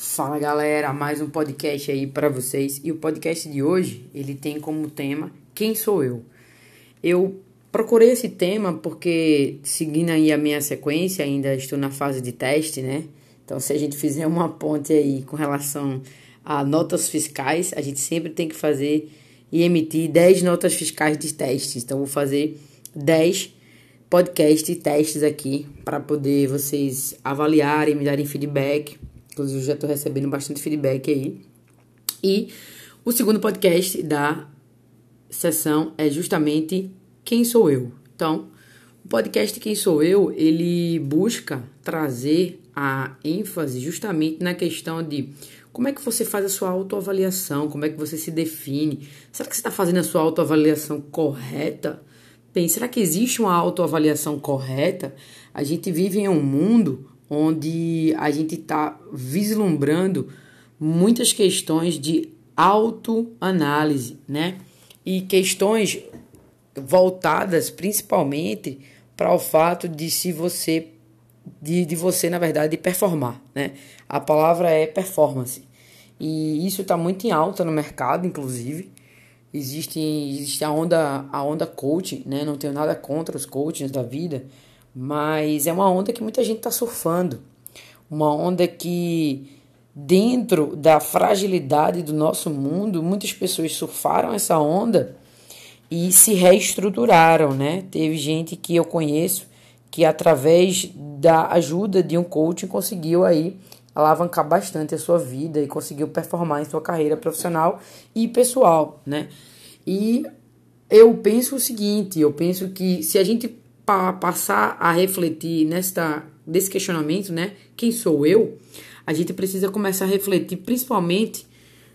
Fala galera, mais um podcast aí para vocês. E o podcast de hoje, ele tem como tema Quem sou eu? Eu procurei esse tema porque seguindo aí a minha sequência, ainda estou na fase de teste, né? Então, se a gente fizer uma ponte aí com relação a notas fiscais, a gente sempre tem que fazer e emitir 10 notas fiscais de testes. Então, vou fazer 10 podcast testes aqui para poder vocês avaliarem, me darem feedback Inclusive, já estou recebendo bastante feedback aí. E o segundo podcast da sessão é justamente Quem Sou Eu. Então, o podcast Quem Sou Eu, ele busca trazer a ênfase justamente na questão de como é que você faz a sua autoavaliação, como é que você se define. Será que você está fazendo a sua autoavaliação correta? Bem, será que existe uma autoavaliação correta? A gente vive em um mundo onde a gente está vislumbrando muitas questões de autoanálise, né? E questões voltadas principalmente para o fato de se você de, de você na verdade performar, né? A palavra é performance e isso está muito em alta no mercado, inclusive existe existe a onda a onda coaching, né? Não tenho nada contra os coachings da vida, mas é uma onda que muita gente está surfando. Uma onda que, dentro da fragilidade do nosso mundo, muitas pessoas surfaram essa onda e se reestruturaram, né? Teve gente que eu conheço que através da ajuda de um coaching conseguiu aí alavancar bastante a sua vida e conseguiu performar em sua carreira profissional e pessoal, né? E eu penso o seguinte, eu penso que se a gente pa passar a refletir nesta desse questionamento, né? Quem sou eu? A gente precisa começar a refletir principalmente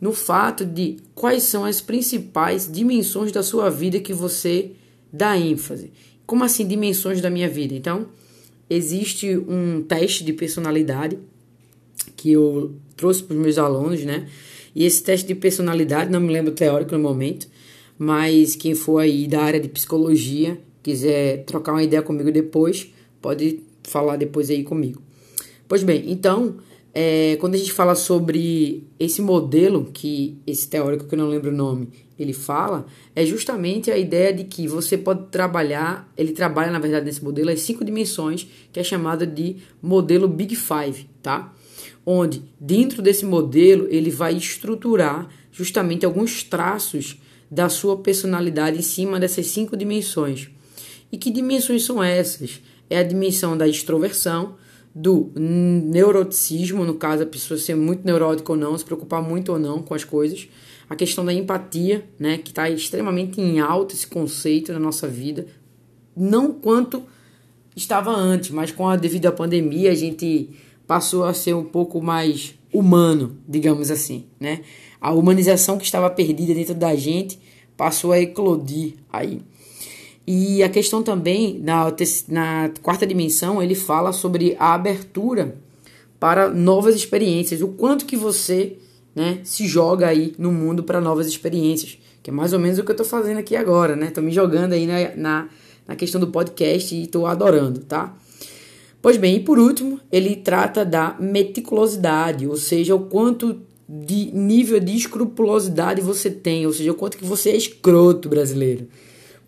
no fato de quais são as principais dimensões da sua vida que você dá ênfase. Como assim dimensões da minha vida? Então, existe um teste de personalidade que eu trouxe para os meus alunos, né? E esse teste de personalidade, não me lembro teórico no momento, mas quem for aí da área de psicologia quiser trocar uma ideia comigo depois, pode falar depois aí comigo. Pois bem, então, é, quando a gente fala sobre esse modelo que esse teórico que eu não lembro o nome ele fala, é justamente a ideia de que você pode trabalhar, ele trabalha na verdade nesse modelo as cinco dimensões que é chamada de modelo Big Five, tá? Onde dentro desse modelo ele vai estruturar justamente alguns traços da sua personalidade em cima dessas cinco dimensões. E que dimensões são essas? É a dimensão da extroversão, do neuroticismo, no caso, a pessoa ser muito neurótica ou não, se preocupar muito ou não com as coisas. A questão da empatia, né, que está extremamente em alta esse conceito na nossa vida. Não quanto estava antes, mas com a devido à pandemia a gente passou a ser um pouco mais humano, digamos assim, né? A humanização que estava perdida dentro da gente passou a eclodir aí. E a questão também, na, na quarta dimensão, ele fala sobre a abertura para novas experiências, o quanto que você né, se joga aí no mundo para novas experiências, que é mais ou menos o que eu estou fazendo aqui agora, né? Estou me jogando aí na, na, na questão do podcast e estou adorando, tá? Pois bem, e por último, ele trata da meticulosidade, ou seja, o quanto de nível de escrupulosidade você tem, ou seja, o quanto que você é escroto brasileiro.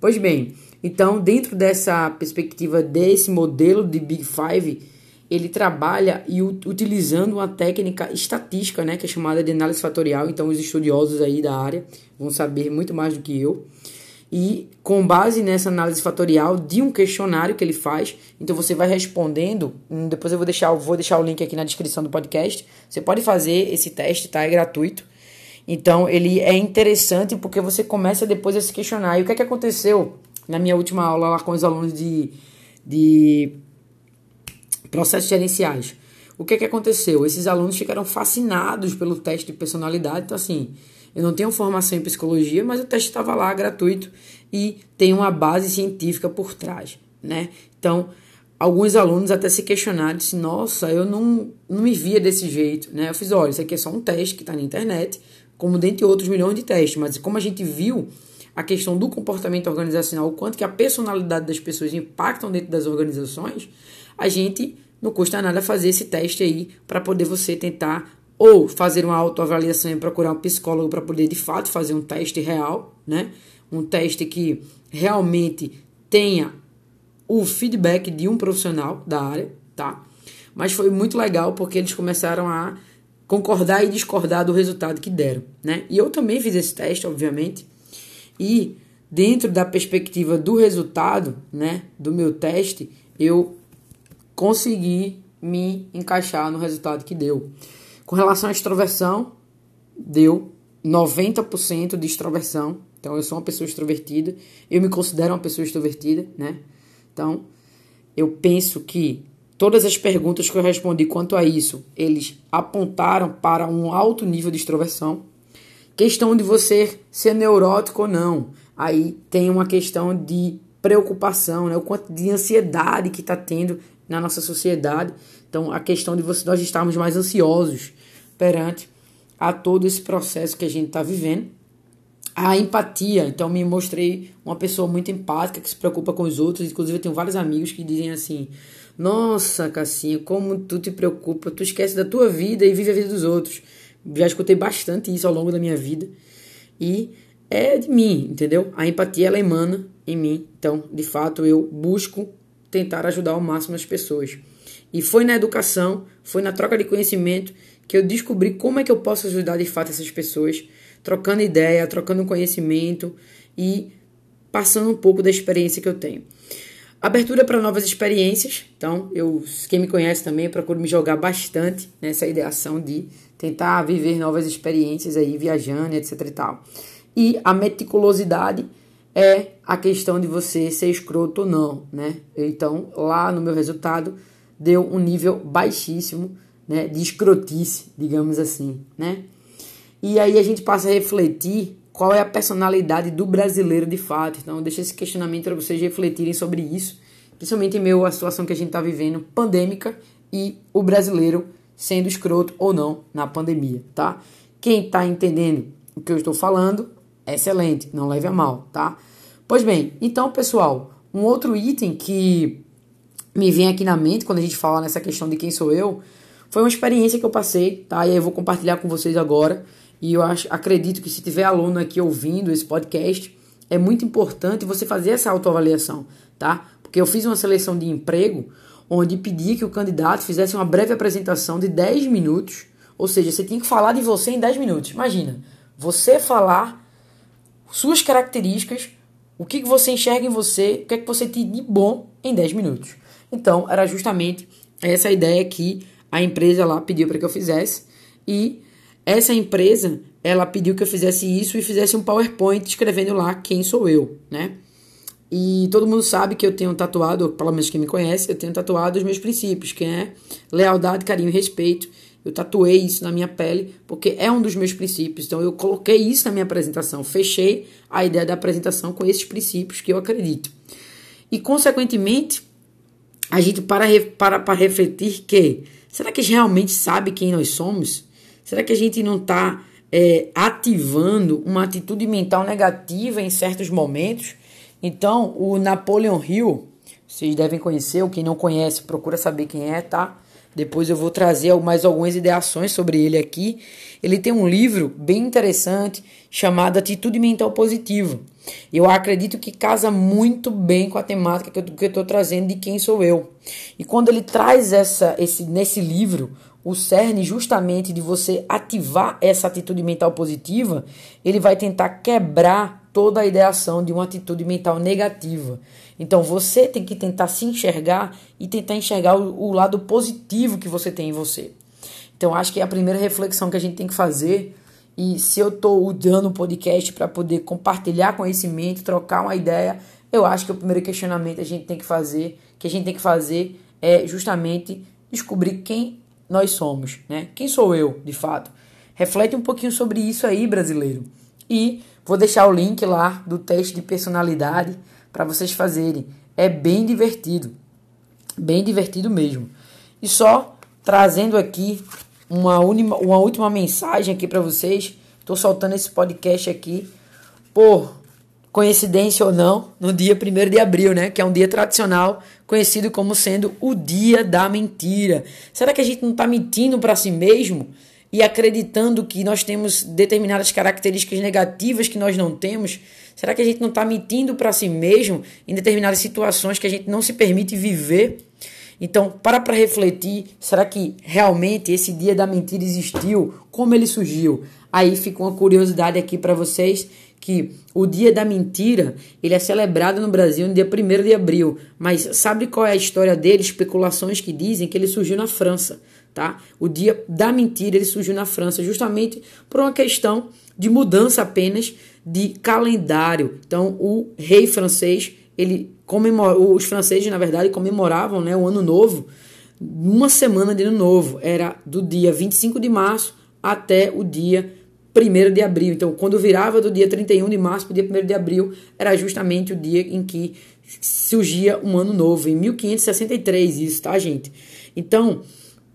Pois bem, então, dentro dessa perspectiva desse modelo de Big Five, ele trabalha e utilizando uma técnica estatística, né, que é chamada de análise fatorial. Então, os estudiosos aí da área vão saber muito mais do que eu. E com base nessa análise fatorial de um questionário que ele faz, então você vai respondendo. Hum, depois eu vou deixar, vou deixar o link aqui na descrição do podcast. Você pode fazer esse teste, tá? É gratuito. Então ele é interessante porque você começa depois a se questionar. E o que é que aconteceu na minha última aula lá com os alunos de, de processos gerenciais. O que, é que aconteceu? Esses alunos ficaram fascinados pelo teste de personalidade. Então, assim, eu não tenho formação em psicologia, mas o teste estava lá gratuito e tem uma base científica por trás, né? Então, alguns alunos até se questionaram, disse, nossa, eu não, não me via desse jeito, né? Eu fiz, olha, isso aqui é só um teste que está na internet, como dentre outros milhões de testes, mas como a gente viu a questão do comportamento organizacional, o quanto que a personalidade das pessoas impactam dentro das organizações, a gente não custa nada fazer esse teste aí para poder você tentar ou fazer uma autoavaliação e procurar um psicólogo para poder de fato fazer um teste real, né? Um teste que realmente tenha o feedback de um profissional da área, tá? Mas foi muito legal porque eles começaram a concordar e discordar do resultado que deram, né? E eu também fiz esse teste, obviamente, e dentro da perspectiva do resultado, né, do meu teste, eu consegui me encaixar no resultado que deu. Com relação à extroversão, deu 90% de extroversão. Então eu sou uma pessoa extrovertida, eu me considero uma pessoa extrovertida, né? Então, eu penso que todas as perguntas que eu respondi quanto a isso, eles apontaram para um alto nível de extroversão. Questão de você ser neurótico ou não. Aí tem uma questão de preocupação, né? o quanto de ansiedade que está tendo na nossa sociedade. Então, a questão de você, nós estarmos mais ansiosos perante a todo esse processo que a gente está vivendo. A empatia, então me mostrei uma pessoa muito empática, que se preocupa com os outros. Inclusive, eu tenho vários amigos que dizem assim: Nossa, Cassinha, como tu te preocupa, tu esquece da tua vida e vive a vida dos outros. Já escutei bastante isso ao longo da minha vida. E é de mim, entendeu? A empatia ela emana em mim. Então, de fato, eu busco tentar ajudar ao máximo as pessoas. E foi na educação, foi na troca de conhecimento que eu descobri como é que eu posso ajudar de fato essas pessoas, trocando ideia, trocando conhecimento e passando um pouco da experiência que eu tenho. Abertura para novas experiências. Então, eu, quem me conhece também, eu procuro me jogar bastante nessa ideação de tentar viver novas experiências aí, viajando, etc e tal. E a meticulosidade é a questão de você ser escroto ou não, né? Então, lá no meu resultado, deu um nível baixíssimo né, de escrotice, digamos assim, né? E aí a gente passa a refletir qual é a personalidade do brasileiro de fato. Então, deixa esse questionamento para vocês refletirem sobre isso, principalmente em meio à situação que a gente está vivendo, pandêmica, e o brasileiro sendo escroto ou não na pandemia, tá? Quem está entendendo o que eu estou falando, excelente, não leve a mal, tá? Pois bem, então, pessoal, um outro item que me vem aqui na mente quando a gente fala nessa questão de quem sou eu, foi uma experiência que eu passei, tá? E aí eu vou compartilhar com vocês agora. E eu acho, acredito que se tiver aluno aqui ouvindo esse podcast, é muito importante você fazer essa autoavaliação, tá? Porque eu fiz uma seleção de emprego onde pedia que o candidato fizesse uma breve apresentação de 10 minutos, ou seja, você tinha que falar de você em 10 minutos. Imagina, você falar suas características, o que, você enxerga em você, o que é que você tem de bom em 10 minutos. Então, era justamente essa ideia que a empresa lá pediu para que eu fizesse e essa empresa ela pediu que eu fizesse isso e fizesse um PowerPoint escrevendo lá quem sou eu, né? E todo mundo sabe que eu tenho tatuado, pelo menos quem me conhece, eu tenho tatuado os meus princípios, que é lealdade, carinho e respeito. Eu tatuei isso na minha pele porque é um dos meus princípios. Então eu coloquei isso na minha apresentação, fechei a ideia da apresentação com esses princípios que eu acredito. E consequentemente, a gente para para para refletir que será que a gente realmente sabe quem nós somos? Será que a gente não está é, ativando uma atitude mental negativa em certos momentos? Então, o Napoleon Hill, vocês devem conhecer, ou quem não conhece, procura saber quem é, tá? Depois eu vou trazer mais algumas ideações sobre ele aqui. Ele tem um livro bem interessante chamado Atitude Mental Positiva. Eu acredito que casa muito bem com a temática que eu estou trazendo de quem sou eu. E quando ele traz essa, esse, nesse livro o cerne justamente de você ativar essa atitude mental positiva, ele vai tentar quebrar toda a ideação de uma atitude mental negativa. Então você tem que tentar se enxergar e tentar enxergar o, o lado positivo que você tem em você. Então acho que é a primeira reflexão que a gente tem que fazer e se eu estou usando o podcast para poder compartilhar conhecimento, trocar uma ideia, eu acho que o primeiro questionamento que a gente tem que fazer, que a gente tem que fazer é justamente descobrir quem nós somos, né? Quem sou eu, de fato? Reflete um pouquinho sobre isso aí, brasileiro. E vou deixar o link lá do teste de personalidade para vocês fazerem. É bem divertido. Bem divertido mesmo. E só trazendo aqui uma, unima, uma última mensagem aqui para vocês. Estou soltando esse podcast aqui por coincidência ou não, no dia 1 de abril, né? Que é um dia tradicional, conhecido como sendo o dia da mentira. Será que a gente não está mentindo para si mesmo? e acreditando que nós temos determinadas características negativas que nós não temos? Será que a gente não está mentindo para si mesmo em determinadas situações que a gente não se permite viver? Então, para para refletir, será que realmente esse dia da mentira existiu? Como ele surgiu? Aí fica uma curiosidade aqui para vocês que o dia da mentira, ele é celebrado no Brasil no dia 1 de abril, mas sabe qual é a história dele? Especulações que dizem que ele surgiu na França, tá? O dia da mentira, ele surgiu na França justamente por uma questão de mudança apenas de calendário. Então, o rei francês, ele comemorou, os franceses, na verdade, comemoravam, né, o ano novo uma semana de ano novo, era do dia 25 de março até o dia 1 de abril. Então, quando virava do dia 31 de março para o dia 1 de abril, era justamente o dia em que surgia um ano novo, em 1563, isso, tá, gente? Então,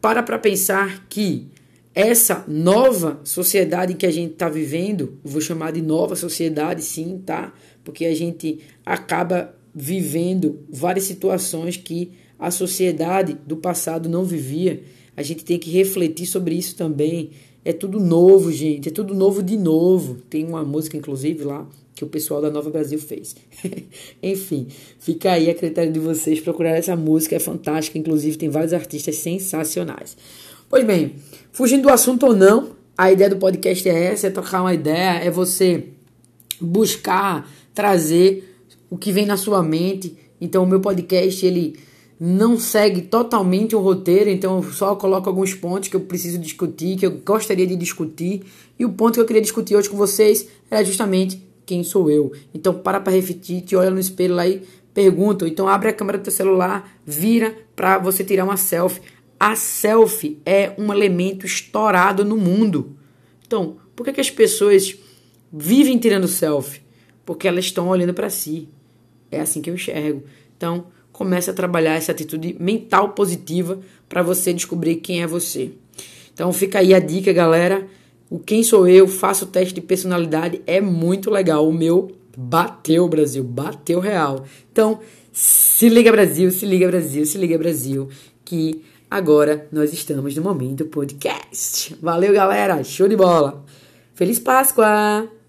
para para pensar que essa nova sociedade que a gente está vivendo, vou chamar de nova sociedade, sim, tá? Porque a gente acaba vivendo várias situações que a sociedade do passado não vivia. A gente tem que refletir sobre isso também. É tudo novo, gente. É tudo novo de novo. Tem uma música, inclusive, lá que o pessoal da Nova Brasil fez. Enfim, fica aí a critério de vocês procurar essa música. É fantástica. Inclusive, tem vários artistas sensacionais. Pois bem, fugindo do assunto ou não, a ideia do podcast é essa: é trocar uma ideia, é você buscar trazer o que vem na sua mente. Então, o meu podcast, ele não segue totalmente o roteiro, então eu só coloco alguns pontos que eu preciso discutir, que eu gostaria de discutir. E o ponto que eu queria discutir hoje com vocês era justamente quem sou eu. Então para para refletir, te olha no espelho lá e pergunta. Então abre a câmera do teu celular, vira para você tirar uma selfie. A selfie é um elemento estourado no mundo. Então, por que, que as pessoas vivem tirando selfie? Porque elas estão olhando para si. É assim que eu enxergo. Então, comece a trabalhar essa atitude mental positiva para você descobrir quem é você. Então fica aí a dica, galera. O quem sou eu, faço o teste de personalidade, é muito legal. O meu bateu, Brasil, bateu real. Então, se liga Brasil, se liga Brasil, se liga Brasil, que agora nós estamos no momento podcast. Valeu, galera, show de bola. Feliz Páscoa!